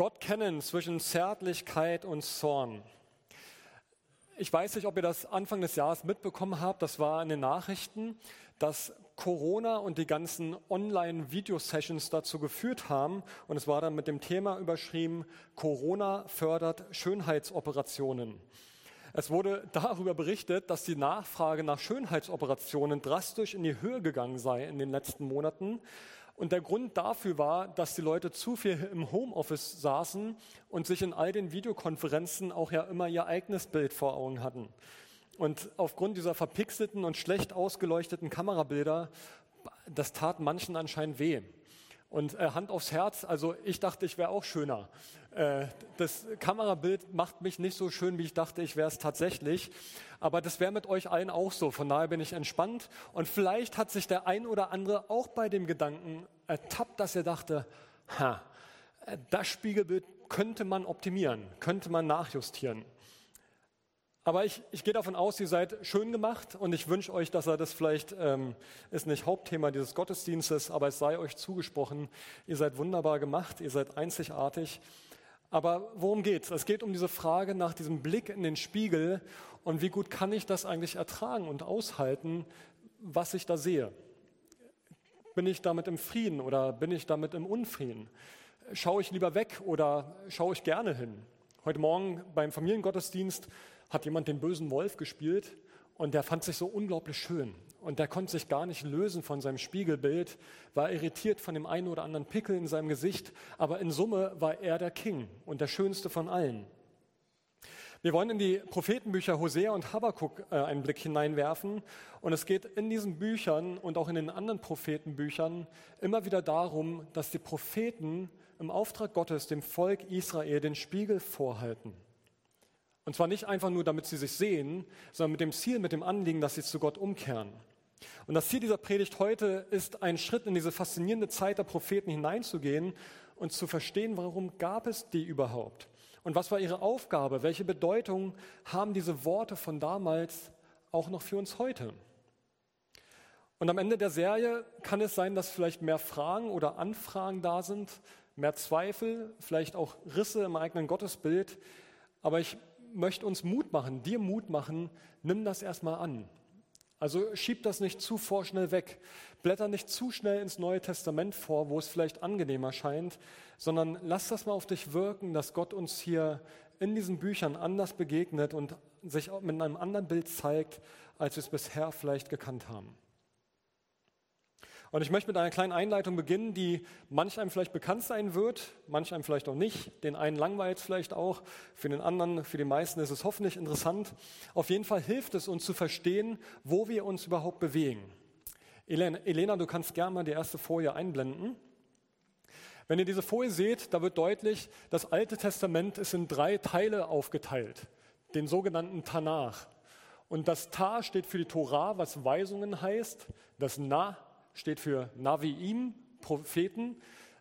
Gott kennen zwischen Zärtlichkeit und Zorn. Ich weiß nicht, ob ihr das Anfang des Jahres mitbekommen habt, das war in den Nachrichten, dass Corona und die ganzen Online-Video-Sessions dazu geführt haben, und es war dann mit dem Thema überschrieben, Corona fördert Schönheitsoperationen. Es wurde darüber berichtet, dass die Nachfrage nach Schönheitsoperationen drastisch in die Höhe gegangen sei in den letzten Monaten und der Grund dafür war, dass die Leute zu viel im Homeoffice saßen und sich in all den Videokonferenzen auch ja immer ihr eigenes Bild vor Augen hatten. Und aufgrund dieser verpixelten und schlecht ausgeleuchteten Kamerabilder, das tat manchen anscheinend weh. Und äh, Hand aufs Herz, also ich dachte, ich wäre auch schöner. Äh, das Kamerabild macht mich nicht so schön, wie ich dachte, ich wäre es tatsächlich. Aber das wäre mit euch allen auch so. Von daher bin ich entspannt. Und vielleicht hat sich der ein oder andere auch bei dem Gedanken ertappt, dass er dachte, ha, das Spiegelbild könnte man optimieren, könnte man nachjustieren. Aber ich, ich gehe davon aus, ihr seid schön gemacht und ich wünsche euch, dass er das vielleicht, ähm, ist nicht Hauptthema dieses Gottesdienstes, aber es sei euch zugesprochen, ihr seid wunderbar gemacht, ihr seid einzigartig. Aber worum geht es? Es geht um diese Frage nach diesem Blick in den Spiegel und wie gut kann ich das eigentlich ertragen und aushalten, was ich da sehe. Bin ich damit im Frieden oder bin ich damit im Unfrieden? Schaue ich lieber weg oder schaue ich gerne hin? Heute Morgen beim Familiengottesdienst hat jemand den bösen Wolf gespielt und der fand sich so unglaublich schön. Und der konnte sich gar nicht lösen von seinem Spiegelbild, war irritiert von dem einen oder anderen Pickel in seinem Gesicht, aber in Summe war er der King und der schönste von allen. Wir wollen in die Prophetenbücher Hosea und Habakkuk äh, einen Blick hineinwerfen. Und es geht in diesen Büchern und auch in den anderen Prophetenbüchern immer wieder darum, dass die Propheten im Auftrag Gottes dem Volk Israel den Spiegel vorhalten. Und zwar nicht einfach nur, damit sie sich sehen, sondern mit dem Ziel, mit dem Anliegen, dass sie zu Gott umkehren. Und das Ziel dieser Predigt heute ist, einen Schritt in diese faszinierende Zeit der Propheten hineinzugehen und zu verstehen, warum gab es die überhaupt? Und was war ihre Aufgabe? Welche Bedeutung haben diese Worte von damals auch noch für uns heute? Und am Ende der Serie kann es sein, dass vielleicht mehr Fragen oder Anfragen da sind, mehr Zweifel, vielleicht auch Risse im eigenen Gottesbild. Aber ich möchte uns Mut machen, dir Mut machen, nimm das erstmal an. Also schieb das nicht zu vorschnell weg. Blätter nicht zu schnell ins Neue Testament vor, wo es vielleicht angenehmer scheint, sondern lass das mal auf dich wirken, dass Gott uns hier in diesen Büchern anders begegnet und sich mit einem anderen Bild zeigt, als wir es bisher vielleicht gekannt haben. Und ich möchte mit einer kleinen Einleitung beginnen, die manch einem vielleicht bekannt sein wird, manch einem vielleicht auch nicht. Den einen langweilt es vielleicht auch, für den anderen, für die meisten ist es hoffentlich interessant. Auf jeden Fall hilft es uns zu verstehen, wo wir uns überhaupt bewegen. Elena, du kannst gerne mal die erste Folie einblenden. Wenn ihr diese Folie seht, da wird deutlich, das Alte Testament ist in drei Teile aufgeteilt, den sogenannten Tanach. Und das Ta steht für die Torah, was Weisungen heißt. Das Na steht für Naviim, Propheten,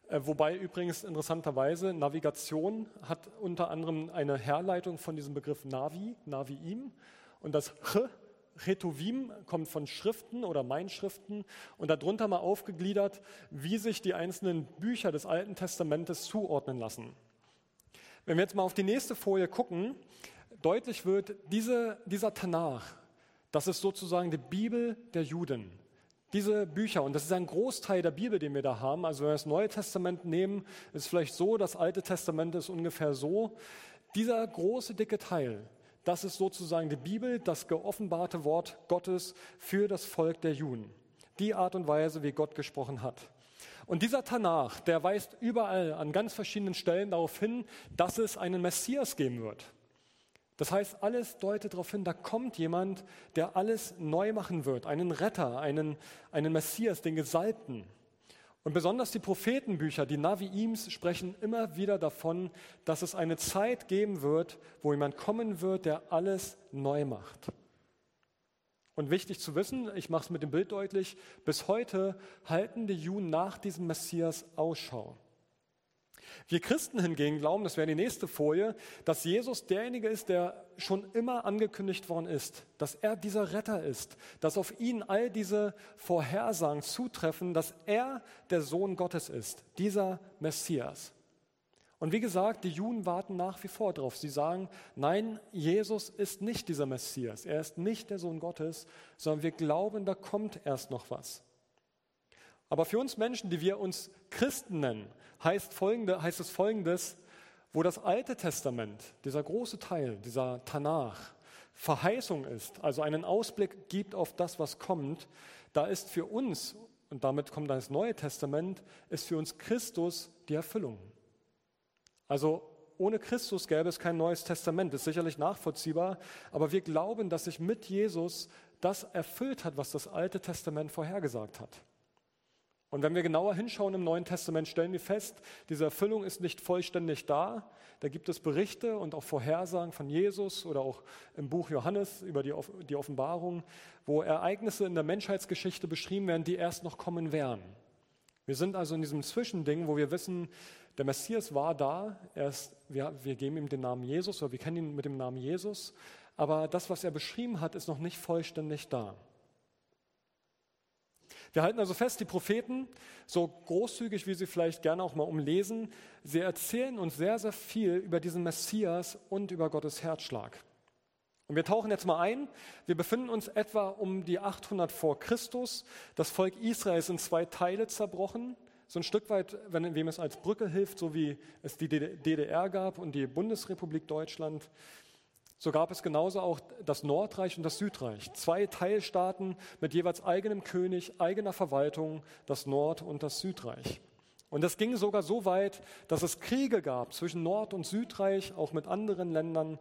äh, wobei übrigens interessanterweise Navigation hat unter anderem eine Herleitung von diesem Begriff Navi, Naviim. Und das Ch, Retuvim, kommt von Schriften oder Meinschriften und darunter mal aufgegliedert, wie sich die einzelnen Bücher des Alten Testamentes zuordnen lassen. Wenn wir jetzt mal auf die nächste Folie gucken, deutlich wird, diese, dieser Tanach, das ist sozusagen die Bibel der Juden. Diese Bücher, und das ist ein Großteil der Bibel, den wir da haben, also wenn wir das Neue Testament nehmen, ist vielleicht so, das Alte Testament ist ungefähr so. Dieser große, dicke Teil, das ist sozusagen die Bibel, das geoffenbarte Wort Gottes für das Volk der Juden. Die Art und Weise, wie Gott gesprochen hat. Und dieser Tanach, der weist überall an ganz verschiedenen Stellen darauf hin, dass es einen Messias geben wird. Das heißt, alles deutet darauf hin, da kommt jemand, der alles neu machen wird, einen Retter, einen, einen Messias, den Gesalbten. Und besonders die Prophetenbücher, die Naviims, sprechen immer wieder davon, dass es eine Zeit geben wird, wo jemand kommen wird, der alles neu macht. Und wichtig zu wissen, ich mache es mit dem Bild deutlich, bis heute halten die Juden nach diesem Messias Ausschau. Wir Christen hingegen glauben, das wäre die nächste Folie, dass Jesus derjenige ist, der schon immer angekündigt worden ist, dass er dieser Retter ist, dass auf ihn all diese Vorhersagen zutreffen, dass er der Sohn Gottes ist, dieser Messias. Und wie gesagt, die Juden warten nach wie vor drauf. Sie sagen, nein, Jesus ist nicht dieser Messias, er ist nicht der Sohn Gottes, sondern wir glauben, da kommt erst noch was. Aber für uns Menschen, die wir uns Christen nennen, heißt, folgende, heißt es folgendes, wo das Alte Testament, dieser große Teil, dieser Tanach, Verheißung ist, also einen Ausblick gibt auf das, was kommt, da ist für uns, und damit kommt das Neue Testament, ist für uns Christus die Erfüllung. Also ohne Christus gäbe es kein Neues Testament, ist sicherlich nachvollziehbar, aber wir glauben, dass sich mit Jesus das erfüllt hat, was das Alte Testament vorhergesagt hat. Und wenn wir genauer hinschauen im Neuen Testament, stellen wir fest, diese Erfüllung ist nicht vollständig da. Da gibt es Berichte und auch Vorhersagen von Jesus oder auch im Buch Johannes über die, die Offenbarung, wo Ereignisse in der Menschheitsgeschichte beschrieben werden, die erst noch kommen werden. Wir sind also in diesem Zwischending, wo wir wissen, der Messias war da, ist, wir, wir geben ihm den Namen Jesus oder wir kennen ihn mit dem Namen Jesus, aber das, was er beschrieben hat, ist noch nicht vollständig da. Wir halten also fest, die Propheten, so großzügig wie sie vielleicht gerne auch mal umlesen, sie erzählen uns sehr, sehr viel über diesen Messias und über Gottes Herzschlag. Und wir tauchen jetzt mal ein. Wir befinden uns etwa um die 800 vor Christus. Das Volk Israel ist in zwei Teile zerbrochen. So ein Stück weit, wenn wem es als Brücke hilft, so wie es die DDR gab und die Bundesrepublik Deutschland. So gab es genauso auch das Nordreich und das Südreich. Zwei Teilstaaten mit jeweils eigenem König, eigener Verwaltung, das Nord- und das Südreich. Und es ging sogar so weit, dass es Kriege gab zwischen Nord- und Südreich, auch mit anderen Ländern.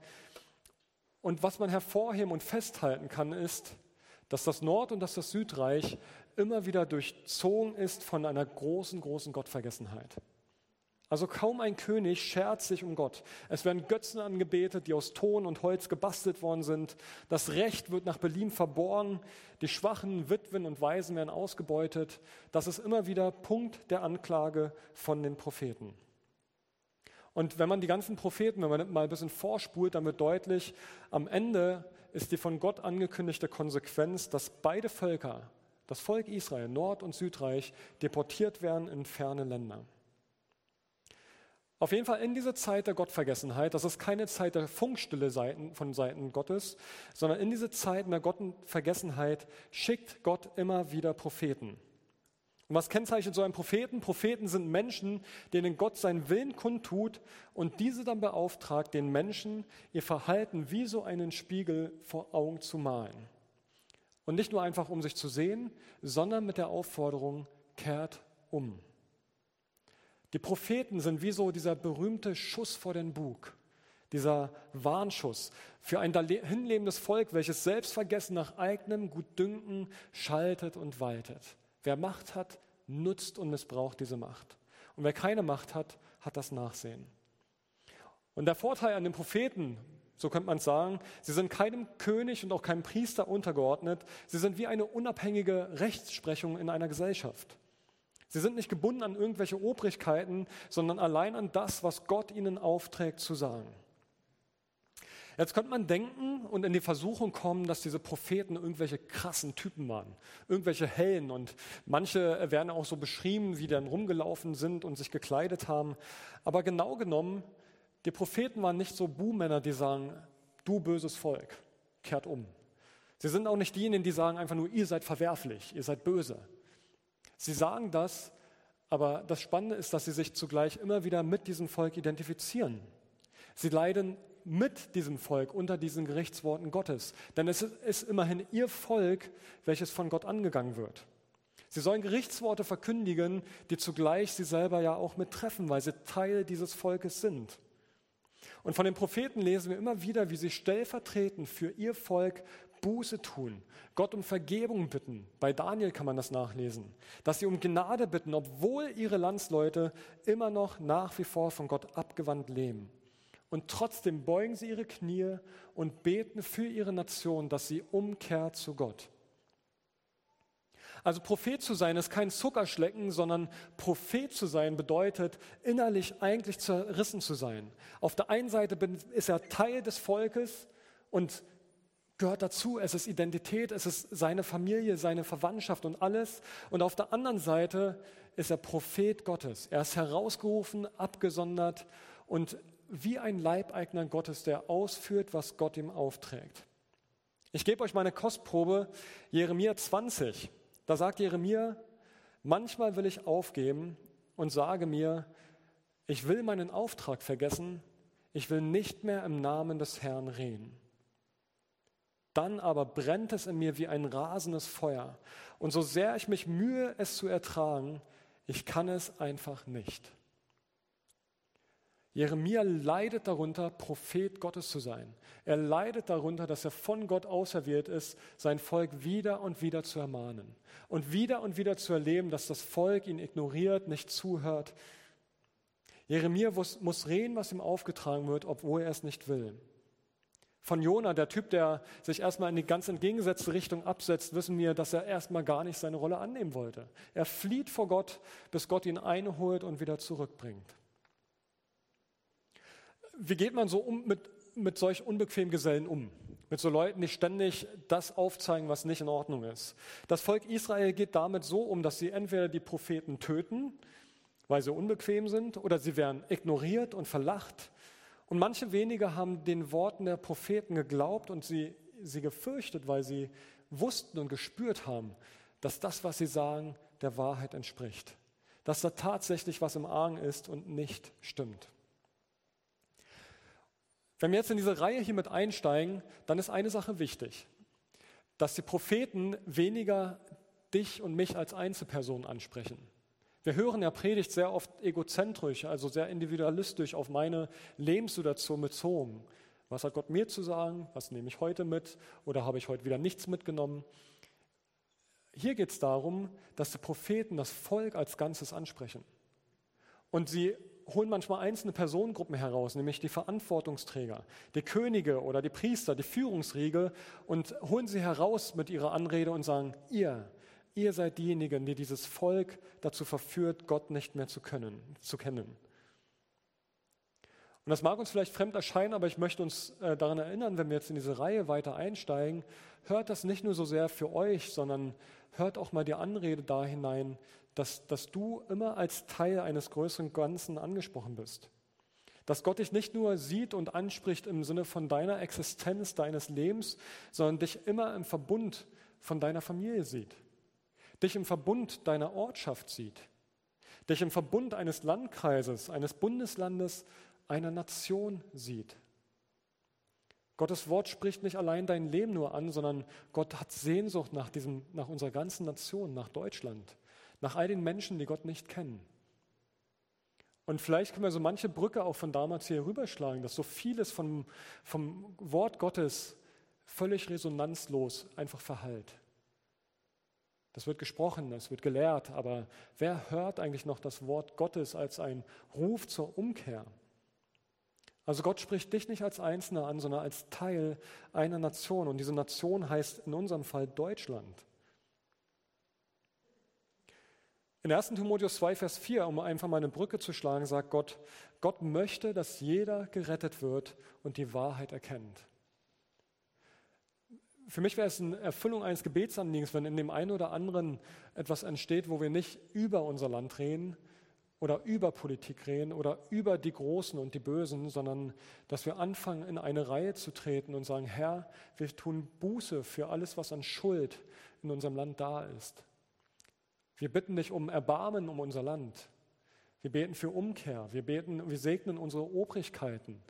Und was man hervorheben und festhalten kann, ist, dass das Nord- und dass das Südreich immer wieder durchzogen ist von einer großen, großen Gottvergessenheit. Also kaum ein König schert sich um Gott. Es werden Götzen angebetet, die aus Ton und Holz gebastelt worden sind. Das Recht wird nach Berlin verborgen. Die schwachen Witwen und Waisen werden ausgebeutet. Das ist immer wieder Punkt der Anklage von den Propheten. Und wenn man die ganzen Propheten, wenn man mal ein bisschen vorspult, dann wird deutlich, am Ende ist die von Gott angekündigte Konsequenz, dass beide Völker, das Volk Israel, Nord- und Südreich, deportiert werden in ferne Länder. Auf jeden Fall in diese Zeit der Gottvergessenheit, das ist keine Zeit der Funkstille von Seiten Gottes, sondern in diese Zeit der Gottvergessenheit schickt Gott immer wieder Propheten. Und was kennzeichnet so einen Propheten? Propheten sind Menschen, denen Gott seinen Willen kundtut und diese dann beauftragt, den Menschen ihr Verhalten wie so einen Spiegel vor Augen zu malen. Und nicht nur einfach, um sich zu sehen, sondern mit der Aufforderung, kehrt um. Die Propheten sind wie so dieser berühmte Schuss vor den Bug, dieser Warnschuss für ein hinlebendes Volk, welches selbstvergessen nach eigenem Gutdünken schaltet und waltet. Wer Macht hat, nutzt und missbraucht diese Macht. Und wer keine Macht hat, hat das Nachsehen. Und der Vorteil an den Propheten, so könnte man sagen, sie sind keinem König und auch keinem Priester untergeordnet. Sie sind wie eine unabhängige Rechtsprechung in einer Gesellschaft. Sie sind nicht gebunden an irgendwelche Obrigkeiten, sondern allein an das, was Gott ihnen aufträgt zu sagen. Jetzt könnte man denken und in die Versuchung kommen, dass diese Propheten irgendwelche krassen Typen waren, irgendwelche Hellen und manche werden auch so beschrieben, wie dann rumgelaufen sind und sich gekleidet haben. Aber genau genommen, die Propheten waren nicht so Buhmänner, die sagen, du böses Volk, kehrt um. Sie sind auch nicht diejenigen, die sagen einfach nur, ihr seid verwerflich, ihr seid böse. Sie sagen das, aber das Spannende ist, dass sie sich zugleich immer wieder mit diesem Volk identifizieren. Sie leiden mit diesem Volk unter diesen Gerichtsworten Gottes, denn es ist immerhin ihr Volk, welches von Gott angegangen wird. Sie sollen Gerichtsworte verkündigen, die zugleich sie selber ja auch mittreffen, weil sie Teil dieses Volkes sind. Und von den Propheten lesen wir immer wieder, wie sie stellvertretend für ihr Volk Buße tun, Gott um Vergebung bitten. Bei Daniel kann man das nachlesen. Dass sie um Gnade bitten, obwohl ihre Landsleute immer noch nach wie vor von Gott abgewandt leben. Und trotzdem beugen sie ihre Knie und beten für ihre Nation, dass sie umkehrt zu Gott. Also Prophet zu sein ist kein Zuckerschlecken, sondern Prophet zu sein bedeutet innerlich eigentlich zerrissen zu sein. Auf der einen Seite ist er Teil des Volkes und gehört dazu. Es ist Identität, es ist seine Familie, seine Verwandtschaft und alles. Und auf der anderen Seite ist er Prophet Gottes. Er ist herausgerufen, abgesondert und wie ein Leibeigner Gottes, der ausführt, was Gott ihm aufträgt. Ich gebe euch meine Kostprobe, Jeremia 20. Da sagt Jeremia, manchmal will ich aufgeben und sage mir, ich will meinen Auftrag vergessen, ich will nicht mehr im Namen des Herrn reden. Dann aber brennt es in mir wie ein rasendes Feuer. Und so sehr ich mich mühe, es zu ertragen, ich kann es einfach nicht. Jeremia leidet darunter, Prophet Gottes zu sein. Er leidet darunter, dass er von Gott auserwählt ist, sein Volk wieder und wieder zu ermahnen und wieder und wieder zu erleben, dass das Volk ihn ignoriert, nicht zuhört. Jeremia muss, reden, was ihm aufgetragen wird, obwohl er es nicht will. Von Jona, der Typ, der sich erstmal in die ganz entgegengesetzte Richtung absetzt, wissen wir, dass er erstmal gar nicht seine Rolle annehmen wollte. Er flieht vor Gott, bis Gott ihn einholt und wieder zurückbringt. Wie geht man so um mit, mit solch unbequemen Gesellen um? Mit so Leuten, die ständig das aufzeigen, was nicht in Ordnung ist. Das Volk Israel geht damit so um, dass sie entweder die Propheten töten, weil sie unbequem sind, oder sie werden ignoriert und verlacht. Und manche wenige haben den Worten der Propheten geglaubt und sie, sie gefürchtet, weil sie wussten und gespürt haben, dass das, was sie sagen, der Wahrheit entspricht. Dass da tatsächlich was im Argen ist und nicht stimmt. Wenn wir jetzt in diese Reihe hier mit einsteigen, dann ist eine Sache wichtig, dass die Propheten weniger dich und mich als Einzelperson ansprechen. Wir hören ja Predigt sehr oft egozentrisch, also sehr individualistisch auf meine Lebenssituation bezogen. Was hat Gott mir zu sagen? Was nehme ich heute mit? Oder habe ich heute wieder nichts mitgenommen? Hier geht es darum, dass die Propheten das Volk als Ganzes ansprechen. Und sie holen manchmal einzelne Personengruppen heraus, nämlich die Verantwortungsträger, die Könige oder die Priester, die Führungsriege und holen sie heraus mit ihrer Anrede und sagen, ihr, ihr seid diejenigen, die dieses Volk dazu verführt, Gott nicht mehr zu können, zu kennen. Und das mag uns vielleicht fremd erscheinen, aber ich möchte uns äh, daran erinnern, wenn wir jetzt in diese Reihe weiter einsteigen, hört das nicht nur so sehr für euch, sondern hört auch mal die Anrede da hinein, dass, dass du immer als Teil eines größeren Ganzen angesprochen bist. Dass Gott dich nicht nur sieht und anspricht im Sinne von deiner Existenz, deines Lebens, sondern dich immer im Verbund von deiner Familie sieht. Dich im Verbund deiner Ortschaft sieht. Dich im Verbund eines Landkreises, eines Bundeslandes, einer Nation sieht. Gottes Wort spricht nicht allein dein Leben nur an, sondern Gott hat Sehnsucht nach, diesem, nach unserer ganzen Nation, nach Deutschland nach all den Menschen, die Gott nicht kennen. Und vielleicht können wir so manche Brücke auch von damals hier rüberschlagen, dass so vieles vom, vom Wort Gottes völlig resonanzlos einfach verhallt. Das wird gesprochen, das wird gelehrt, aber wer hört eigentlich noch das Wort Gottes als ein Ruf zur Umkehr? Also Gott spricht dich nicht als Einzelner an, sondern als Teil einer Nation. Und diese Nation heißt in unserem Fall Deutschland. In 1. Timotheus 2, Vers 4, um einfach mal eine Brücke zu schlagen, sagt Gott, Gott möchte, dass jeder gerettet wird und die Wahrheit erkennt. Für mich wäre es eine Erfüllung eines Gebetsanliegens, wenn in dem einen oder anderen etwas entsteht, wo wir nicht über unser Land reden oder über Politik reden oder über die Großen und die Bösen, sondern dass wir anfangen, in eine Reihe zu treten und sagen, Herr, wir tun Buße für alles, was an Schuld in unserem Land da ist. Wir bitten dich um Erbarmen um unser Land. Wir beten für Umkehr. Wir beten, wir segnen unsere Obrigkeiten,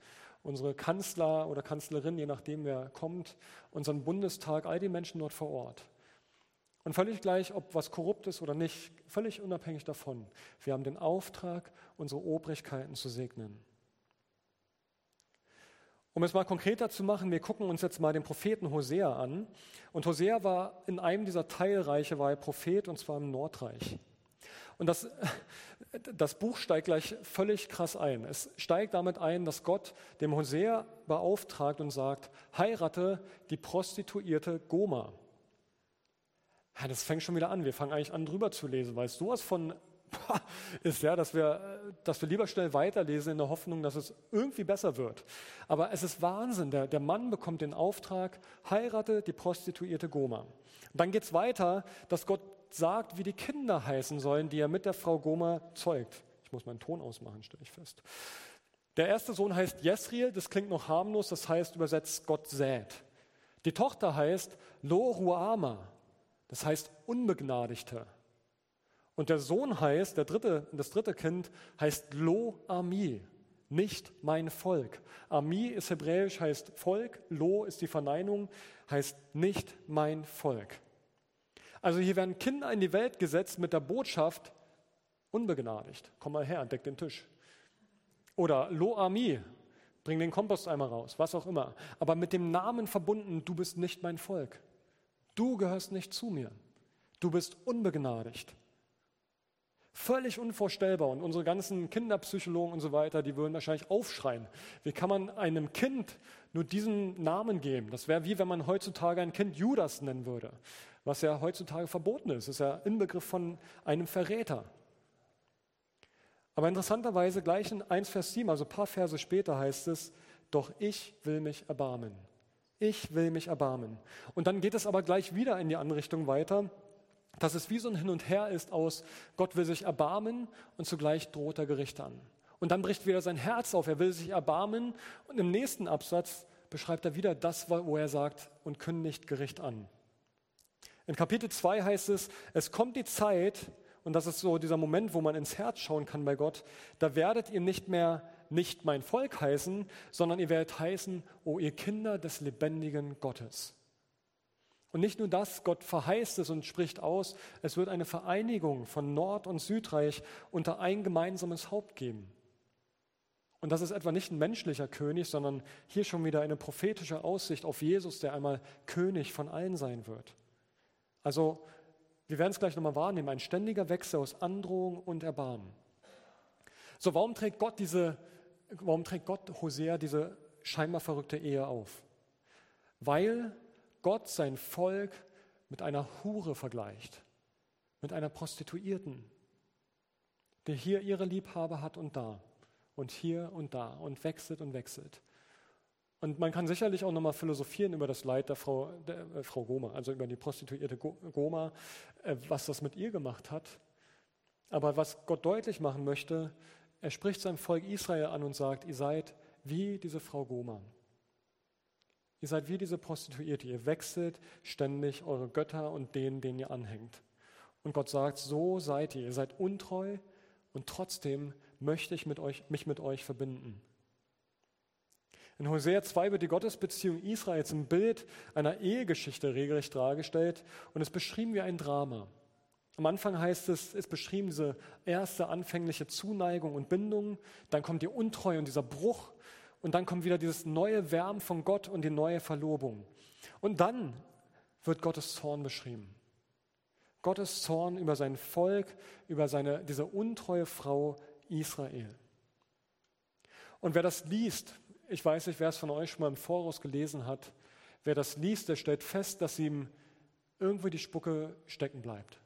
unsere Kanzler oder Kanzlerin, je nachdem wer kommt, unseren Bundestag, all die Menschen dort vor Ort. Und völlig gleich, ob was korrupt ist oder nicht, völlig unabhängig davon. Wir haben den Auftrag, unsere Obrigkeiten zu segnen. Um es mal konkreter zu machen, wir gucken uns jetzt mal den Propheten Hosea an. Und Hosea war in einem dieser Teilreiche, war er Prophet, und zwar im Nordreich. Und das, das Buch steigt gleich völlig krass ein. Es steigt damit ein, dass Gott dem Hosea beauftragt und sagt, heirate die Prostituierte Goma. Ja, das fängt schon wieder an. Wir fangen eigentlich an, drüber zu lesen, weil es sowas von ist ja, dass wir, dass wir lieber schnell weiterlesen in der Hoffnung, dass es irgendwie besser wird. Aber es ist Wahnsinn. Der, der Mann bekommt den Auftrag, heirate die Prostituierte Goma. Und dann geht es weiter, dass Gott sagt, wie die Kinder heißen sollen, die er mit der Frau Goma zeugt. Ich muss meinen Ton ausmachen, stelle ich fest. Der erste Sohn heißt Jesriel, das klingt noch harmlos, das heißt übersetzt Gott sät. Die Tochter heißt Lo Ruama, das heißt Unbegnadigte. Und der Sohn heißt, der dritte, das dritte Kind heißt Lo Ami, nicht mein Volk. Ami ist hebräisch, heißt Volk, Lo ist die Verneinung, heißt nicht mein Volk. Also hier werden Kinder in die Welt gesetzt mit der Botschaft, unbegnadigt, komm mal her, deck den Tisch. Oder Lo Ami, bring den Komposteimer raus, was auch immer. Aber mit dem Namen verbunden, du bist nicht mein Volk. Du gehörst nicht zu mir. Du bist unbegnadigt. Völlig unvorstellbar. Und unsere ganzen Kinderpsychologen und so weiter, die würden wahrscheinlich aufschreien. Wie kann man einem Kind nur diesen Namen geben? Das wäre wie wenn man heutzutage ein Kind Judas nennen würde, was ja heutzutage verboten ist. Das ist ja Inbegriff von einem Verräter. Aber interessanterweise gleich in 1 Vers 7, also ein paar Verse später heißt es, doch ich will mich erbarmen. Ich will mich erbarmen. Und dann geht es aber gleich wieder in die andere Richtung weiter dass es wie so ein Hin und Her ist aus Gott will sich erbarmen und zugleich droht er Gericht an. Und dann bricht wieder sein Herz auf, er will sich erbarmen und im nächsten Absatz beschreibt er wieder das, wo er sagt und kündigt Gericht an. In Kapitel 2 heißt es, es kommt die Zeit, und das ist so dieser Moment, wo man ins Herz schauen kann bei Gott, da werdet ihr nicht mehr nicht mein Volk heißen, sondern ihr werdet heißen, o ihr Kinder des lebendigen Gottes. Und nicht nur das, Gott verheißt es und spricht aus, es wird eine Vereinigung von Nord- und Südreich unter ein gemeinsames Haupt geben. Und das ist etwa nicht ein menschlicher König, sondern hier schon wieder eine prophetische Aussicht auf Jesus, der einmal König von allen sein wird. Also, wir werden es gleich nochmal wahrnehmen, ein ständiger Wechsel aus Androhung und Erbarmen. So, warum trägt Gott diese, warum trägt Gott Hosea diese scheinbar verrückte Ehe auf? Weil Gott sein Volk mit einer Hure vergleicht, mit einer Prostituierten, die hier ihre Liebhaber hat und da und hier und da und wechselt und wechselt. Und man kann sicherlich auch nochmal philosophieren über das Leid der Frau, der, äh, Frau Goma, also über die prostituierte Goma, äh, was das mit ihr gemacht hat. Aber was Gott deutlich machen möchte, er spricht seinem Volk Israel an und sagt, ihr seid wie diese Frau Goma. Ihr seid wie diese Prostituierte, ihr wechselt ständig eure Götter und denen, denen ihr anhängt. Und Gott sagt, so seid ihr, ihr seid untreu und trotzdem möchte ich mit euch, mich mit euch verbinden. In Hosea 2 wird die Gottesbeziehung Israels im Bild einer Ehegeschichte regelrecht dargestellt und es beschrieben wie ein Drama. Am Anfang heißt es, ist beschrieben diese erste anfängliche Zuneigung und Bindung, dann kommt die Untreue und dieser Bruch und dann kommt wieder dieses neue Wärmen von Gott und die neue Verlobung. Und dann wird Gottes Zorn beschrieben. Gottes Zorn über sein Volk, über seine, diese untreue Frau Israel. Und wer das liest, ich weiß nicht, wer es von euch schon mal im Voraus gelesen hat, wer das liest, der stellt fest, dass ihm irgendwo die Spucke stecken bleibt.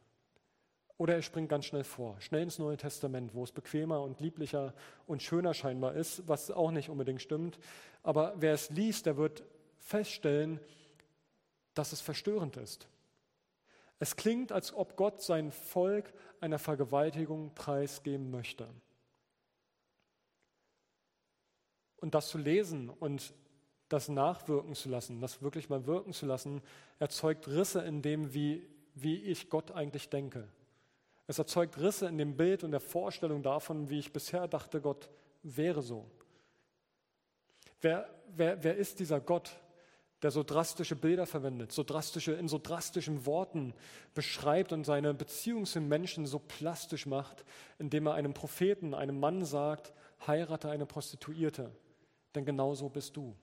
Oder er springt ganz schnell vor, schnell ins Neue Testament, wo es bequemer und lieblicher und schöner scheinbar ist, was auch nicht unbedingt stimmt. Aber wer es liest, der wird feststellen, dass es verstörend ist. Es klingt, als ob Gott sein Volk einer Vergewaltigung preisgeben möchte. Und das zu lesen und das nachwirken zu lassen, das wirklich mal wirken zu lassen, erzeugt Risse in dem, wie, wie ich Gott eigentlich denke. Es erzeugt Risse in dem Bild und der Vorstellung davon, wie ich bisher dachte, Gott wäre so. Wer, wer, wer ist dieser Gott, der so drastische Bilder verwendet, so drastische, in so drastischen Worten beschreibt und seine Beziehung zu Menschen so plastisch macht, indem er einem Propheten, einem Mann sagt, heirate eine Prostituierte, denn genau so bist du.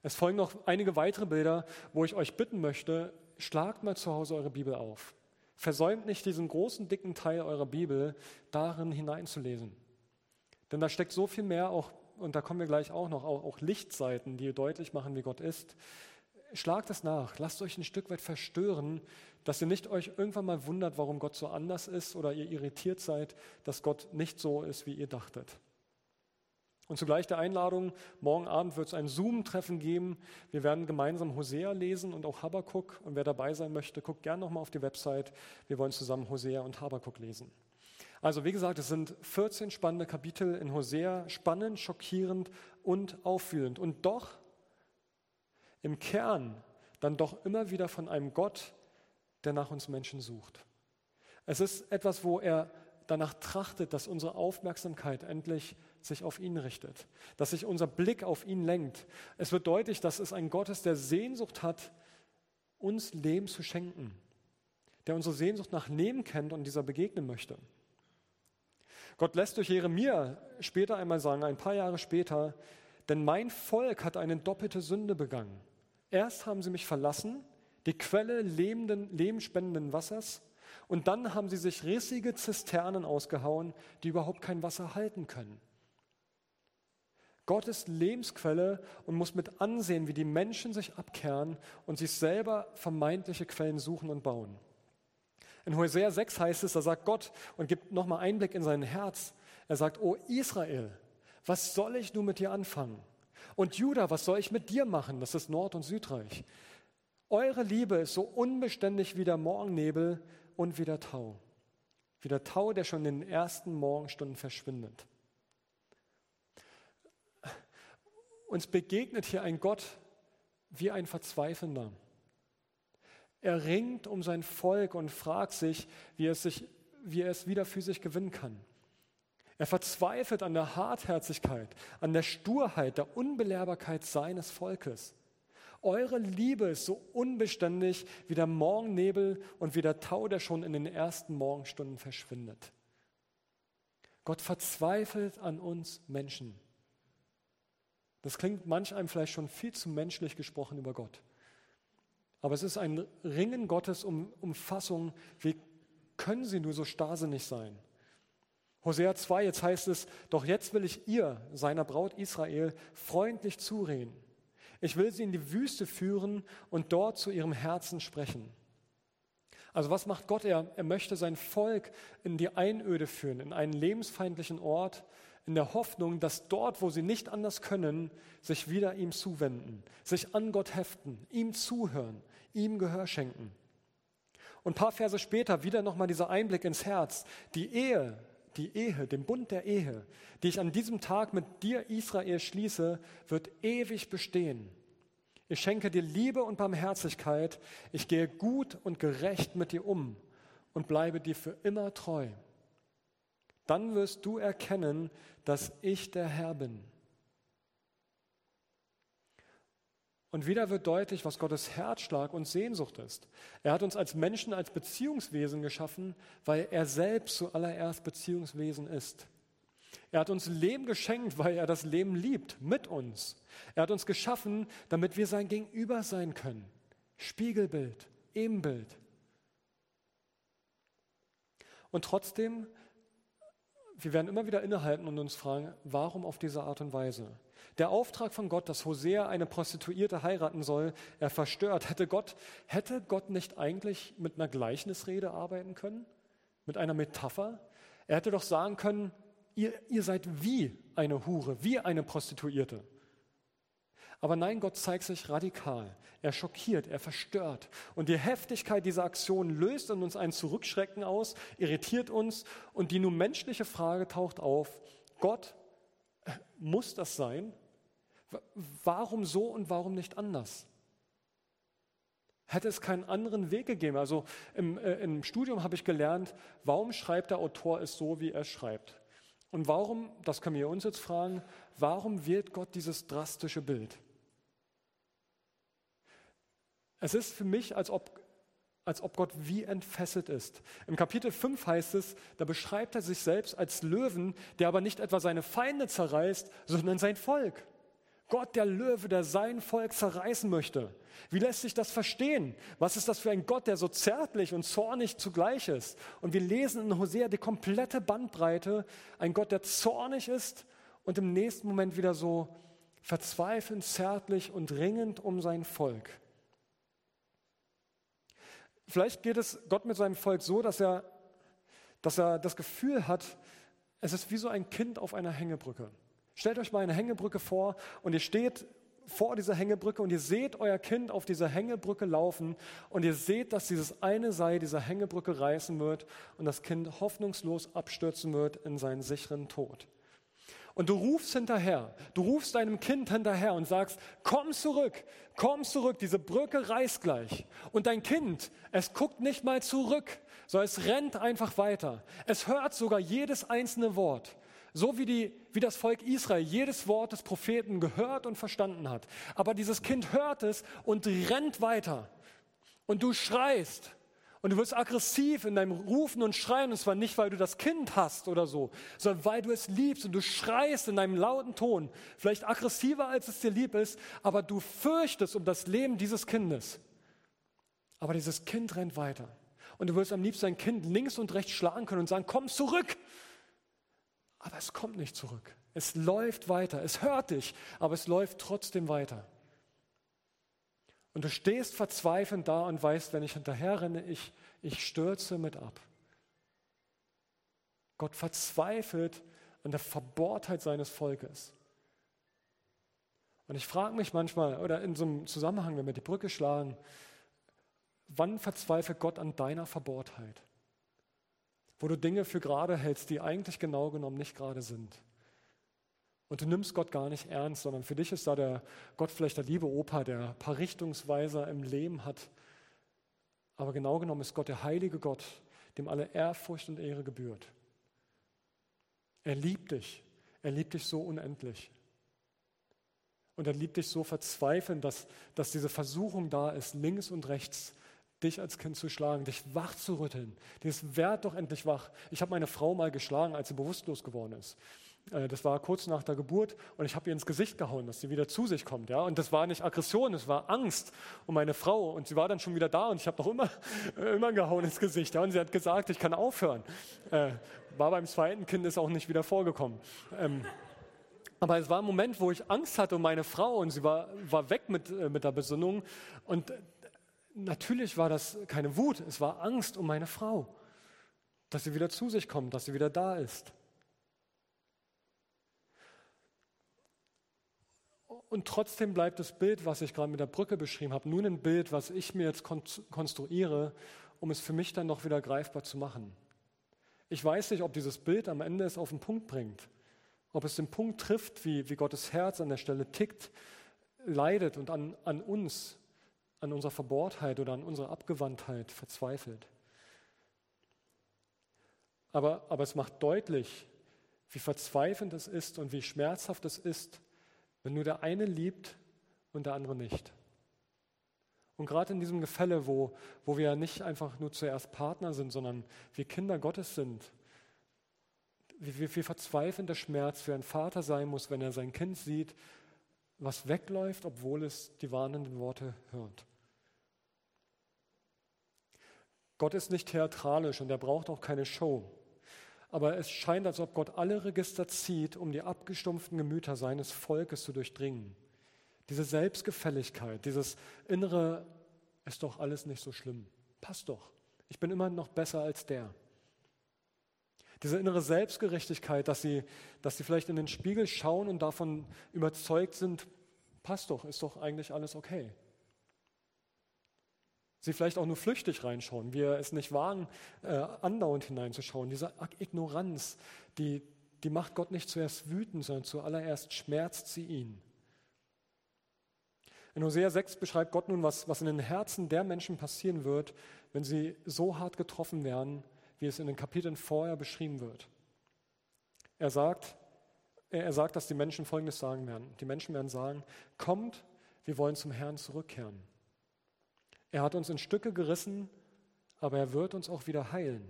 Es folgen noch einige weitere Bilder, wo ich euch bitten möchte, schlagt mal zu Hause eure Bibel auf. Versäumt nicht diesen großen, dicken Teil eurer Bibel darin hineinzulesen. Denn da steckt so viel mehr, auch, und da kommen wir gleich auch noch, auch, auch Lichtseiten, die deutlich machen, wie Gott ist. Schlagt es nach, lasst euch ein Stück weit verstören, dass ihr nicht euch irgendwann mal wundert, warum Gott so anders ist oder ihr irritiert seid, dass Gott nicht so ist, wie ihr dachtet. Und zugleich der Einladung, morgen Abend wird es ein Zoom-Treffen geben. Wir werden gemeinsam Hosea lesen und auch Habakkuk. Und wer dabei sein möchte, guckt gerne nochmal auf die Website. Wir wollen zusammen Hosea und Habakkuk lesen. Also wie gesagt, es sind 14 spannende Kapitel in Hosea, spannend, schockierend und auffühlend. Und doch im Kern dann doch immer wieder von einem Gott, der nach uns Menschen sucht. Es ist etwas, wo er danach trachtet, dass unsere Aufmerksamkeit endlich sich auf ihn richtet, dass sich unser Blick auf ihn lenkt. Es wird deutlich, dass es ein Gott ist, der Sehnsucht hat, uns Leben zu schenken, der unsere Sehnsucht nach Leben kennt und dieser begegnen möchte. Gott lässt durch Jeremia später einmal sagen, ein paar Jahre später, denn mein Volk hat eine doppelte Sünde begangen. Erst haben sie mich verlassen, die Quelle lebenden, lebenspendenden Wassers, und dann haben sie sich rissige Zisternen ausgehauen, die überhaupt kein Wasser halten können. Gott ist Lebensquelle und muss mit ansehen, wie die Menschen sich abkehren und sich selber vermeintliche Quellen suchen und bauen. In Hosea 6 heißt es, da sagt Gott und gibt nochmal Einblick in sein Herz. Er sagt, O Israel, was soll ich nun mit dir anfangen? Und Judah, was soll ich mit dir machen? Das ist Nord- und Südreich. Eure Liebe ist so unbeständig wie der Morgennebel und wie der Tau. Wie der Tau, der schon in den ersten Morgenstunden verschwindet. Uns begegnet hier ein Gott wie ein Verzweifelnder. Er ringt um sein Volk und fragt sich, wie er, es sich, wie er es wieder für sich gewinnen kann. Er verzweifelt an der Hartherzigkeit, an der Sturheit, der Unbelehrbarkeit seines Volkes. Eure Liebe ist so unbeständig wie der Morgennebel und wie der Tau, der schon in den ersten Morgenstunden verschwindet. Gott verzweifelt an uns Menschen. Das klingt manch einem vielleicht schon viel zu menschlich gesprochen über Gott. Aber es ist ein Ringen Gottes um, um Fassung. Wie können sie nur so starrsinnig sein? Hosea 2, jetzt heißt es, doch jetzt will ich ihr, seiner Braut Israel, freundlich zureden. Ich will sie in die Wüste führen und dort zu ihrem Herzen sprechen. Also was macht Gott? Er, er möchte sein Volk in die Einöde führen, in einen lebensfeindlichen Ort, in der Hoffnung, dass dort, wo sie nicht anders können, sich wieder ihm zuwenden, sich an Gott heften, ihm zuhören, ihm Gehör schenken. Und ein paar Verse später wieder nochmal dieser Einblick ins Herz. Die Ehe, die Ehe, den Bund der Ehe, die ich an diesem Tag mit dir, Israel, schließe, wird ewig bestehen. Ich schenke dir Liebe und Barmherzigkeit. Ich gehe gut und gerecht mit dir um und bleibe dir für immer treu. Dann wirst du erkennen, dass ich der Herr bin. Und wieder wird deutlich, was Gottes Herzschlag und Sehnsucht ist. Er hat uns als Menschen, als Beziehungswesen geschaffen, weil er selbst zuallererst Beziehungswesen ist. Er hat uns Leben geschenkt, weil er das Leben liebt, mit uns. Er hat uns geschaffen, damit wir sein Gegenüber sein können. Spiegelbild, Ebenbild. Und trotzdem wir werden immer wieder innehalten und uns fragen, warum auf diese Art und Weise? Der Auftrag von Gott, dass Hosea eine Prostituierte heiraten soll, er verstört. Hätte Gott, hätte Gott nicht eigentlich mit einer Gleichnisrede arbeiten können? Mit einer Metapher? Er hätte doch sagen können, ihr, ihr seid wie eine Hure, wie eine Prostituierte. Aber nein, Gott zeigt sich radikal. Er schockiert, er verstört. Und die Heftigkeit dieser Aktion löst in uns ein Zurückschrecken aus, irritiert uns und die nun menschliche Frage taucht auf, Gott, äh, muss das sein? Warum so und warum nicht anders? Hätte es keinen anderen Weg gegeben? Also im, äh, im Studium habe ich gelernt, warum schreibt der Autor es so, wie er schreibt? Und warum, das können wir uns jetzt fragen, warum wählt Gott dieses drastische Bild? Es ist für mich, als ob, als ob Gott wie entfesselt ist. Im Kapitel 5 heißt es, da beschreibt er sich selbst als Löwen, der aber nicht etwa seine Feinde zerreißt, sondern sein Volk. Gott, der Löwe, der sein Volk zerreißen möchte. Wie lässt sich das verstehen? Was ist das für ein Gott, der so zärtlich und zornig zugleich ist? Und wir lesen in Hosea die komplette Bandbreite. Ein Gott, der zornig ist und im nächsten Moment wieder so verzweifelnd, zärtlich und ringend um sein Volk. Vielleicht geht es Gott mit seinem Volk so, dass er, dass er das Gefühl hat, es ist wie so ein Kind auf einer Hängebrücke. Stellt euch mal eine Hängebrücke vor und ihr steht vor dieser Hängebrücke und ihr seht euer Kind auf dieser Hängebrücke laufen und ihr seht, dass dieses eine Seil dieser Hängebrücke reißen wird und das Kind hoffnungslos abstürzen wird in seinen sicheren Tod. Und du rufst hinterher, du rufst deinem Kind hinterher und sagst, komm zurück, komm zurück, diese Brücke reißt gleich. Und dein Kind, es guckt nicht mal zurück, sondern es rennt einfach weiter. Es hört sogar jedes einzelne Wort. So wie, die, wie das Volk Israel jedes Wort des Propheten gehört und verstanden hat. Aber dieses Kind hört es und rennt weiter. Und du schreist. Und du wirst aggressiv in deinem Rufen und Schreien, und zwar nicht, weil du das Kind hast oder so, sondern weil du es liebst und du schreist in deinem lauten Ton, vielleicht aggressiver, als es dir lieb ist, aber du fürchtest um das Leben dieses Kindes. Aber dieses Kind rennt weiter. Und du wirst am liebsten dein Kind links und rechts schlagen können und sagen, komm zurück, aber es kommt nicht zurück. Es läuft weiter. Es hört dich, aber es läuft trotzdem weiter. Und du stehst verzweifelnd da und weißt, wenn ich hinterher renne, ich, ich stürze mit ab. Gott verzweifelt an der Verbohrtheit seines Volkes. Und ich frage mich manchmal, oder in so einem Zusammenhang, wenn wir die Brücke schlagen, wann verzweifelt Gott an deiner Verbohrtheit? wo du Dinge für gerade hältst, die eigentlich genau genommen nicht gerade sind. Und du nimmst Gott gar nicht ernst, sondern für dich ist da der Gott vielleicht der liebe Opa, der ein paar Richtungsweiser im Leben hat. Aber genau genommen ist Gott der heilige Gott, dem alle Ehrfurcht und Ehre gebührt. Er liebt dich. Er liebt dich so unendlich. Und er liebt dich so verzweifelnd, dass, dass diese Versuchung da ist, links und rechts dich als Kind zu schlagen, dich wach zu rütteln. Dieses werd doch endlich wach. Ich habe meine Frau mal geschlagen, als sie bewusstlos geworden ist. Äh, das war kurz nach der Geburt und ich habe ihr ins Gesicht gehauen, dass sie wieder zu sich kommt. Ja? Und das war nicht Aggression, es war Angst um meine Frau. Und sie war dann schon wieder da und ich habe noch immer, äh, immer gehauen ins Gesicht. Ja? Und sie hat gesagt, ich kann aufhören. Äh, war beim zweiten Kind ist auch nicht wieder vorgekommen. Ähm, aber es war ein Moment, wo ich Angst hatte um meine Frau und sie war, war weg mit, mit der Besinnung. Und natürlich war das keine Wut, es war Angst um meine Frau, dass sie wieder zu sich kommt, dass sie wieder da ist. Und trotzdem bleibt das Bild, was ich gerade mit der Brücke beschrieben habe, nun ein Bild, was ich mir jetzt konstruiere, um es für mich dann noch wieder greifbar zu machen. Ich weiß nicht, ob dieses Bild am Ende es auf den Punkt bringt, ob es den Punkt trifft, wie, wie Gottes Herz an der Stelle tickt, leidet und an, an uns an unserer Verbohrtheit oder an unserer Abgewandtheit verzweifelt. Aber, aber es macht deutlich, wie verzweifelnd es ist und wie schmerzhaft es ist, wenn nur der eine liebt und der andere nicht. Und gerade in diesem Gefälle, wo, wo wir nicht einfach nur zuerst Partner sind, sondern wir Kinder Gottes sind, wie, wie, wie verzweifelnd der Schmerz für einen Vater sein muss, wenn er sein Kind sieht, was wegläuft, obwohl es die warnenden Worte hört. Gott ist nicht theatralisch und er braucht auch keine Show. Aber es scheint, als ob Gott alle Register zieht, um die abgestumpften Gemüter seines Volkes zu durchdringen. Diese Selbstgefälligkeit, dieses innere, ist doch alles nicht so schlimm. Passt doch. Ich bin immer noch besser als der. Diese innere Selbstgerechtigkeit, dass sie, dass sie vielleicht in den Spiegel schauen und davon überzeugt sind, passt doch, ist doch eigentlich alles okay. Sie vielleicht auch nur flüchtig reinschauen, wir es nicht wagen, äh, andauernd hineinzuschauen. Diese Ignoranz, die, die macht Gott nicht zuerst wütend, sondern zuallererst schmerzt sie ihn. In Hosea 6 beschreibt Gott nun, was, was in den Herzen der Menschen passieren wird, wenn sie so hart getroffen werden, wie es in den Kapiteln vorher beschrieben wird. Er sagt, er sagt, dass die Menschen Folgendes sagen werden. Die Menschen werden sagen, kommt, wir wollen zum Herrn zurückkehren. Er hat uns in Stücke gerissen, aber er wird uns auch wieder heilen.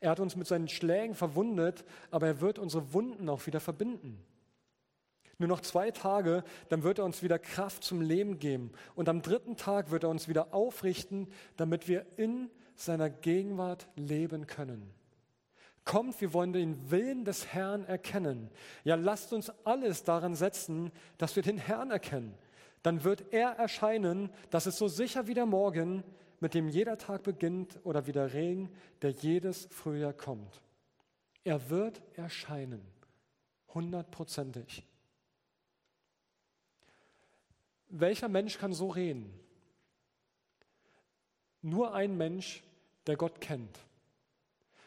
Er hat uns mit seinen Schlägen verwundet, aber er wird unsere Wunden auch wieder verbinden. Nur noch zwei Tage, dann wird er uns wieder Kraft zum Leben geben. Und am dritten Tag wird er uns wieder aufrichten, damit wir in seiner Gegenwart leben können. Kommt, wir wollen den Willen des Herrn erkennen. Ja, lasst uns alles daran setzen, dass wir den Herrn erkennen dann wird er erscheinen, das ist so sicher wie der Morgen, mit dem jeder Tag beginnt oder wie der Regen, der jedes Frühjahr kommt. Er wird erscheinen. hundertprozentig. Welcher Mensch kann so reden? Nur ein Mensch, der Gott kennt.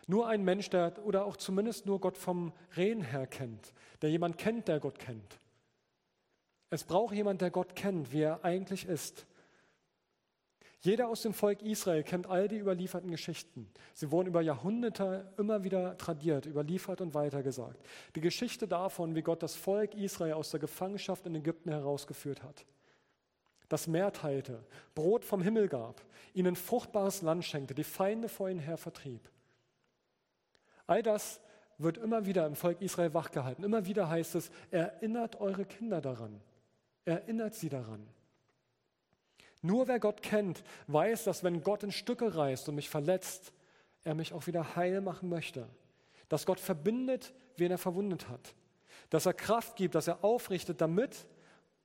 Nur ein Mensch, der oder auch zumindest nur Gott vom Reden her kennt, der jemand kennt, der Gott kennt. Es braucht jemand, der Gott kennt, wie er eigentlich ist. Jeder aus dem Volk Israel kennt all die überlieferten Geschichten. Sie wurden über Jahrhunderte immer wieder tradiert, überliefert und weitergesagt. Die Geschichte davon, wie Gott das Volk Israel aus der Gefangenschaft in Ägypten herausgeführt hat. Das Meer teilte, Brot vom Himmel gab, ihnen fruchtbares Land schenkte, die Feinde vor ihnen her vertrieb. All das wird immer wieder im Volk Israel wachgehalten. Immer wieder heißt es, erinnert eure Kinder daran. Erinnert sie daran. Nur wer Gott kennt, weiß, dass wenn Gott in Stücke reißt und mich verletzt, er mich auch wieder heil machen möchte. Dass Gott verbindet, wen er verwundet hat. Dass er Kraft gibt, dass er aufrichtet, damit,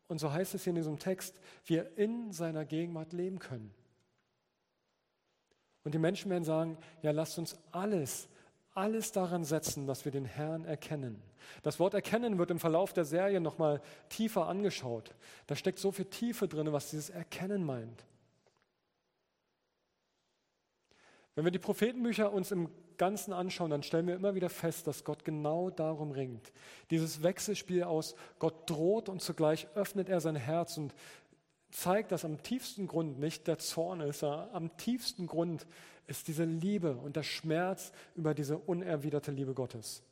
und so heißt es hier in diesem Text, wir in seiner Gegenwart leben können. Und die Menschen werden sagen, ja, lasst uns alles alles daran setzen, dass wir den Herrn erkennen. Das Wort erkennen wird im Verlauf der Serie nochmal tiefer angeschaut. Da steckt so viel Tiefe drin, was dieses Erkennen meint. Wenn wir die Prophetenbücher uns im Ganzen anschauen, dann stellen wir immer wieder fest, dass Gott genau darum ringt. Dieses Wechselspiel aus Gott droht und zugleich öffnet er sein Herz und zeigt, dass am tiefsten Grund nicht der Zorn ist, am tiefsten Grund ist diese Liebe und der Schmerz über diese unerwiderte Liebe Gottes.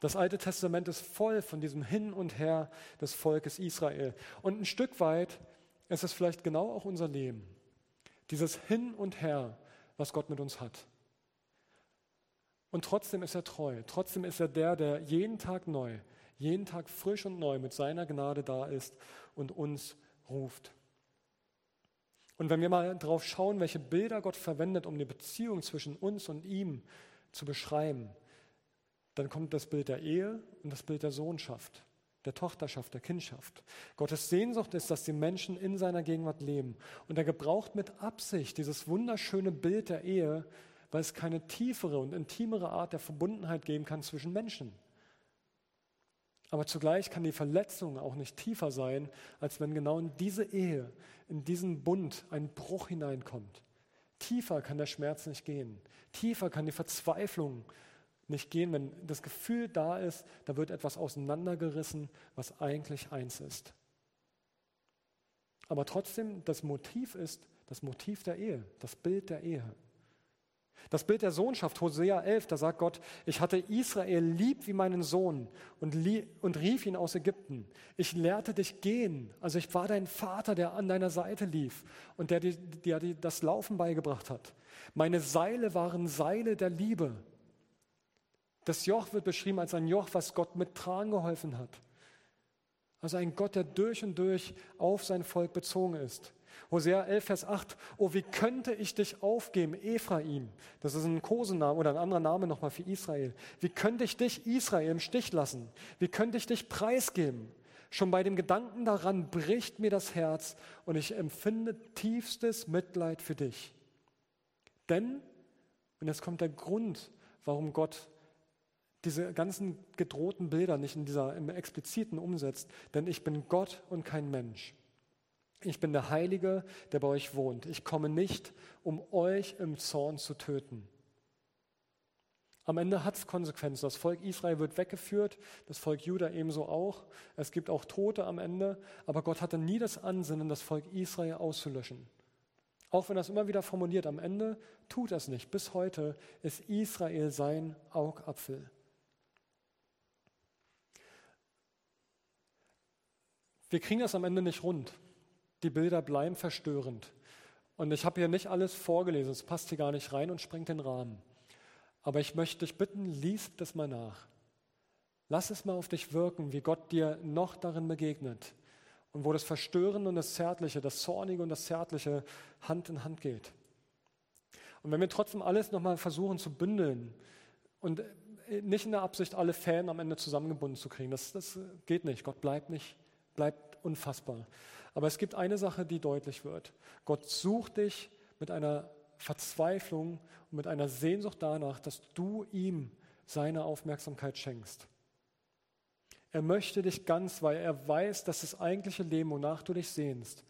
Das Alte Testament ist voll von diesem Hin und Her des Volkes Israel. Und ein Stück weit ist es vielleicht genau auch unser Leben. Dieses Hin und Her, was Gott mit uns hat. Und trotzdem ist er treu. Trotzdem ist er der, der jeden Tag neu, jeden Tag frisch und neu mit seiner Gnade da ist und uns ruft. Und wenn wir mal drauf schauen, welche Bilder Gott verwendet, um die Beziehung zwischen uns und ihm zu beschreiben, dann kommt das Bild der Ehe und das Bild der Sohnschaft, der Tochterschaft, der Kindschaft. Gottes Sehnsucht ist, dass die Menschen in seiner Gegenwart leben. Und er gebraucht mit Absicht dieses wunderschöne Bild der Ehe, weil es keine tiefere und intimere Art der Verbundenheit geben kann zwischen Menschen. Aber zugleich kann die Verletzung auch nicht tiefer sein, als wenn genau in diese Ehe, in diesen Bund ein Bruch hineinkommt. Tiefer kann der Schmerz nicht gehen. Tiefer kann die Verzweiflung nicht gehen, wenn das Gefühl da ist, da wird etwas auseinandergerissen, was eigentlich eins ist. Aber trotzdem, das Motiv ist das Motiv der Ehe, das Bild der Ehe. Das Bild der Sohnschaft, Hosea 11, da sagt Gott, ich hatte Israel lieb wie meinen Sohn und, und rief ihn aus Ägypten. Ich lehrte dich gehen, also ich war dein Vater, der an deiner Seite lief und der dir, der dir das Laufen beigebracht hat. Meine Seile waren Seile der Liebe. Das Joch wird beschrieben als ein Joch, was Gott mit Tragen geholfen hat. Also ein Gott, der durch und durch auf sein Volk bezogen ist. Hosea 11, Vers 8. Oh, wie könnte ich dich aufgeben, Ephraim? Das ist ein Kosename oder ein anderer Name nochmal für Israel. Wie könnte ich dich, Israel, im Stich lassen? Wie könnte ich dich preisgeben? Schon bei dem Gedanken daran bricht mir das Herz und ich empfinde tiefstes Mitleid für dich. Denn, und jetzt kommt der Grund, warum Gott diese ganzen gedrohten Bilder nicht in dieser im expliziten umsetzt, denn ich bin Gott und kein Mensch. Ich bin der Heilige, der bei euch wohnt. Ich komme nicht, um euch im Zorn zu töten. Am Ende hat es Konsequenzen. Das Volk Israel wird weggeführt, das Volk Juda ebenso auch. Es gibt auch Tote am Ende, aber Gott hatte nie das Ansinnen, das Volk Israel auszulöschen. Auch wenn er es immer wieder formuliert, am Ende tut es nicht. Bis heute ist Israel sein Augapfel. Wir kriegen das am Ende nicht rund. Die Bilder bleiben verstörend. Und ich habe hier nicht alles vorgelesen, es passt hier gar nicht rein und sprengt den Rahmen. Aber ich möchte dich bitten, lies das mal nach. Lass es mal auf dich wirken, wie Gott dir noch darin begegnet und wo das Verstörende und das Zärtliche, das Zornige und das Zärtliche Hand in Hand geht. Und wenn wir trotzdem alles nochmal versuchen zu bündeln und nicht in der Absicht, alle Fäden am Ende zusammengebunden zu kriegen, das, das geht nicht. Gott bleibt nicht, bleibt unfassbar. Aber es gibt eine Sache, die deutlich wird. Gott sucht dich mit einer Verzweiflung und mit einer Sehnsucht danach, dass du ihm seine Aufmerksamkeit schenkst. Er möchte dich ganz, weil er weiß, dass das eigentliche Leben, wonach du dich sehnst,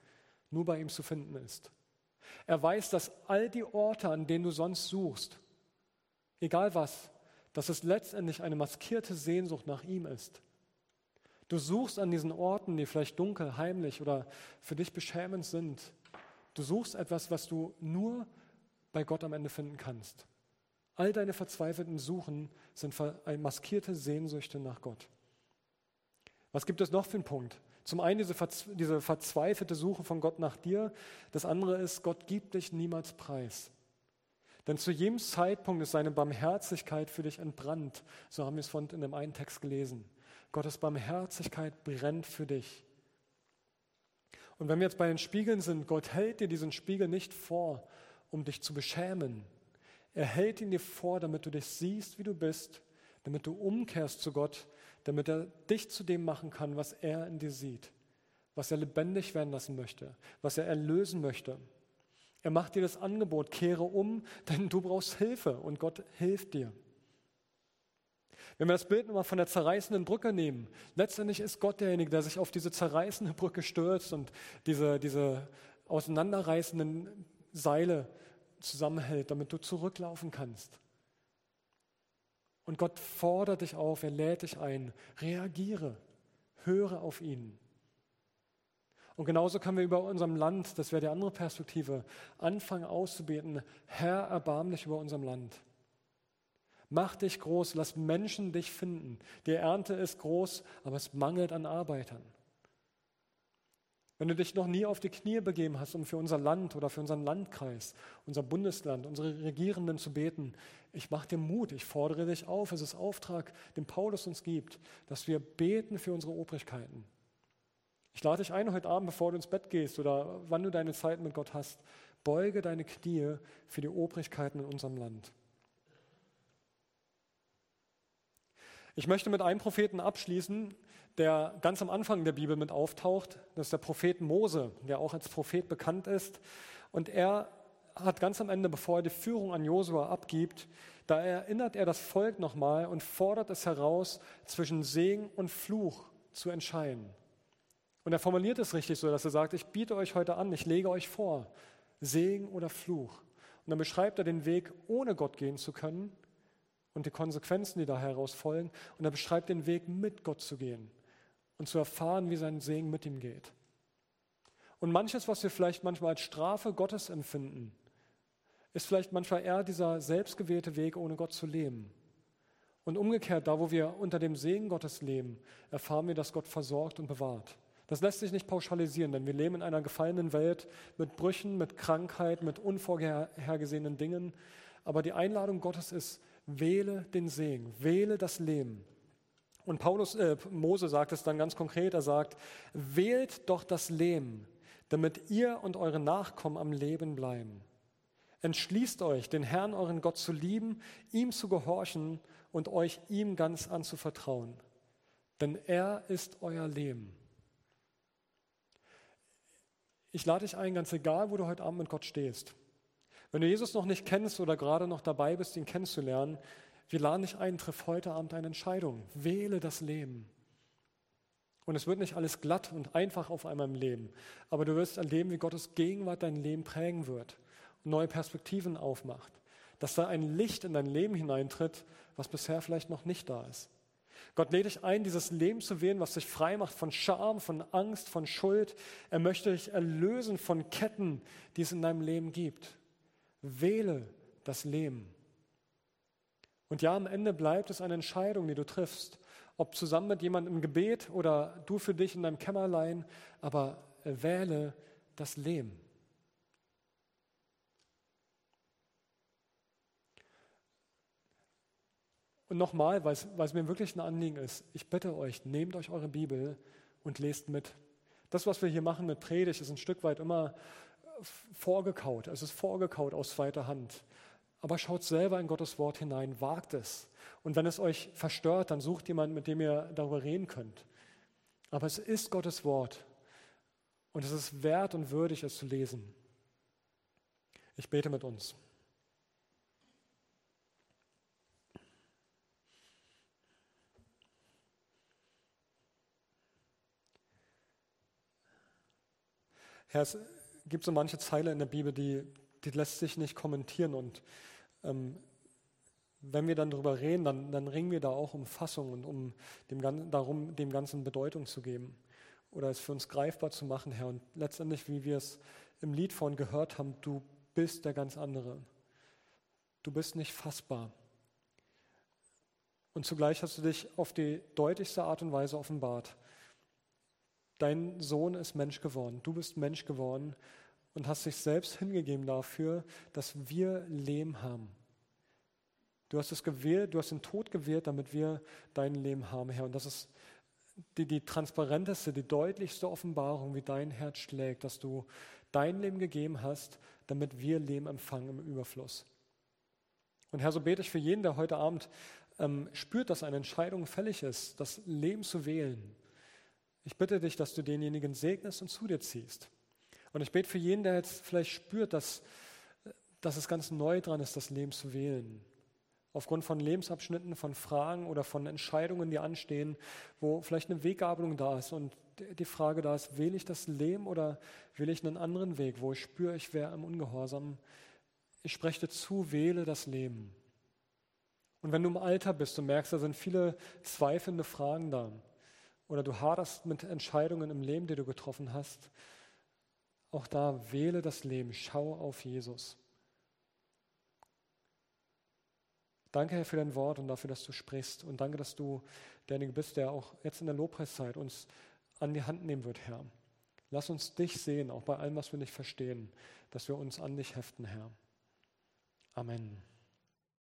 nur bei ihm zu finden ist. Er weiß, dass all die Orte, an denen du sonst suchst, egal was, dass es letztendlich eine maskierte Sehnsucht nach ihm ist. Du suchst an diesen Orten, die vielleicht dunkel, heimlich oder für dich beschämend sind. Du suchst etwas, was du nur bei Gott am Ende finden kannst. All deine verzweifelten Suchen sind maskierte Sehnsüchte nach Gott. Was gibt es noch für einen Punkt? Zum einen diese, diese verzweifelte Suche von Gott nach dir. Das andere ist, Gott gibt dich niemals preis. Denn zu jedem Zeitpunkt ist seine Barmherzigkeit für dich entbrannt. So haben wir es von in dem einen Text gelesen. Gottes Barmherzigkeit brennt für dich. Und wenn wir jetzt bei den Spiegeln sind, Gott hält dir diesen Spiegel nicht vor, um dich zu beschämen. Er hält ihn dir vor, damit du dich siehst, wie du bist, damit du umkehrst zu Gott damit er dich zu dem machen kann, was er in dir sieht, was er lebendig werden lassen möchte, was er erlösen möchte. Er macht dir das Angebot, kehre um, denn du brauchst Hilfe und Gott hilft dir. Wenn wir das Bild nochmal von der zerreißenden Brücke nehmen, letztendlich ist Gott derjenige, der sich auf diese zerreißende Brücke stürzt und diese, diese auseinanderreißenden Seile zusammenhält, damit du zurücklaufen kannst. Und Gott fordert dich auf, er lädt dich ein. Reagiere, höre auf ihn. Und genauso können wir über unserem Land, das wäre die andere Perspektive, anfangen auszubeten, Herr, erbarm dich über unserem Land. Mach dich groß, lass Menschen dich finden. Die Ernte ist groß, aber es mangelt an Arbeitern. Wenn du dich noch nie auf die Knie begeben hast, um für unser Land oder für unseren Landkreis, unser Bundesland, unsere Regierenden zu beten, ich mache dir Mut, ich fordere dich auf. Es ist Auftrag, den Paulus uns gibt, dass wir beten für unsere Obrigkeiten. Ich lade dich ein heute Abend, bevor du ins Bett gehst oder wann du deine Zeit mit Gott hast, beuge deine Knie für die Obrigkeiten in unserem Land. Ich möchte mit einem Propheten abschließen, der ganz am Anfang der Bibel mit auftaucht. Das ist der Prophet Mose, der auch als Prophet bekannt ist. Und er hat ganz am Ende, bevor er die Führung an Josua abgibt, da erinnert er das Volk nochmal und fordert es heraus, zwischen Segen und Fluch zu entscheiden. Und er formuliert es richtig so, dass er sagt, ich biete euch heute an, ich lege euch vor, Segen oder Fluch. Und dann beschreibt er den Weg, ohne Gott gehen zu können und die Konsequenzen, die da heraus folgen. Und er beschreibt den Weg, mit Gott zu gehen und zu erfahren, wie sein Segen mit ihm geht. Und manches, was wir vielleicht manchmal als Strafe Gottes empfinden, ist vielleicht manchmal eher dieser selbstgewählte Weg, ohne Gott zu leben. Und umgekehrt, da wo wir unter dem Segen Gottes leben, erfahren wir, dass Gott versorgt und bewahrt. Das lässt sich nicht pauschalisieren, denn wir leben in einer gefallenen Welt mit Brüchen, mit Krankheit, mit unvorhergesehenen Dingen. Aber die Einladung Gottes ist, wähle den Segen, wähle das Leben. Und Paulus, äh, Mose sagt es dann ganz konkret, er sagt, wählt doch das Leben, damit ihr und eure Nachkommen am Leben bleiben. Entschließt euch, den Herrn, euren Gott zu lieben, ihm zu gehorchen und euch ihm ganz anzuvertrauen. Denn er ist euer Leben. Ich lade dich ein, ganz egal, wo du heute Abend mit Gott stehst. Wenn du Jesus noch nicht kennst oder gerade noch dabei bist, ihn kennenzulernen, wir laden dich ein, triff heute Abend eine Entscheidung. Wähle das Leben. Und es wird nicht alles glatt und einfach auf einmal im Leben, aber du wirst erleben, wie Gottes Gegenwart dein Leben prägen wird und neue Perspektiven aufmacht. Dass da ein Licht in dein Leben hineintritt, was bisher vielleicht noch nicht da ist. Gott lädt dich ein, dieses Leben zu wählen, was dich frei macht von Scham, von Angst, von Schuld. Er möchte dich erlösen von Ketten, die es in deinem Leben gibt. Wähle das Leben. Und ja, am Ende bleibt es eine Entscheidung, die du triffst, ob zusammen mit jemandem im Gebet oder du für dich in deinem Kämmerlein, aber wähle das Leben. Und nochmal, weil es mir wirklich ein Anliegen ist, ich bitte euch, nehmt euch eure Bibel und lest mit. Das, was wir hier machen mit Predigt, ist ein Stück weit immer vorgekaut, es ist vorgekaut aus zweiter Hand. Aber schaut selber in Gottes Wort hinein, wagt es. Und wenn es euch verstört, dann sucht jemanden, mit dem ihr darüber reden könnt. Aber es ist Gottes Wort. Und es ist wert und würdig, es zu lesen. Ich bete mit uns. Herr, gibt so manche Zeile in der Bibel, die, die lässt sich nicht kommentieren. Und ähm, wenn wir dann darüber reden, dann, dann ringen wir da auch um Fassung und um dem, darum, dem Ganzen Bedeutung zu geben oder es für uns greifbar zu machen, Herr. Und letztendlich, wie wir es im Lied vorhin gehört haben, du bist der ganz andere. Du bist nicht fassbar. Und zugleich hast du dich auf die deutlichste Art und Weise offenbart. Dein Sohn ist Mensch geworden. Du bist Mensch geworden und hast dich selbst hingegeben dafür, dass wir Leben haben. Du hast es gewählt, du hast den Tod gewählt, damit wir dein Leben haben, Herr. Und das ist die, die transparenteste, die deutlichste Offenbarung, wie dein Herz schlägt, dass du dein Leben gegeben hast, damit wir Leben empfangen im Überfluss. Und Herr, so bete ich für jeden, der heute Abend ähm, spürt, dass eine Entscheidung fällig ist, das Leben zu wählen. Ich bitte dich, dass du denjenigen segnest und zu dir ziehst. Und ich bete für jeden, der jetzt vielleicht spürt, dass, dass es ganz neu dran ist, das Leben zu wählen. Aufgrund von Lebensabschnitten, von Fragen oder von Entscheidungen, die anstehen, wo vielleicht eine Weggabelung da ist und die Frage da ist, wähle ich das Leben oder wähle ich einen anderen Weg, wo ich spüre, ich wäre im Ungehorsam. Ich spreche dir zu, wähle das Leben. Und wenn du im Alter bist und merkst, da sind viele zweifelnde Fragen da, oder du haderst mit Entscheidungen im Leben, die du getroffen hast, auch da wähle das Leben, schau auf Jesus. Danke, Herr, für dein Wort und dafür, dass du sprichst. Und danke, dass du derjenige bist, der auch jetzt in der Lobpreiszeit uns an die Hand nehmen wird, Herr. Lass uns dich sehen, auch bei allem, was wir nicht verstehen, dass wir uns an dich heften, Herr. Amen.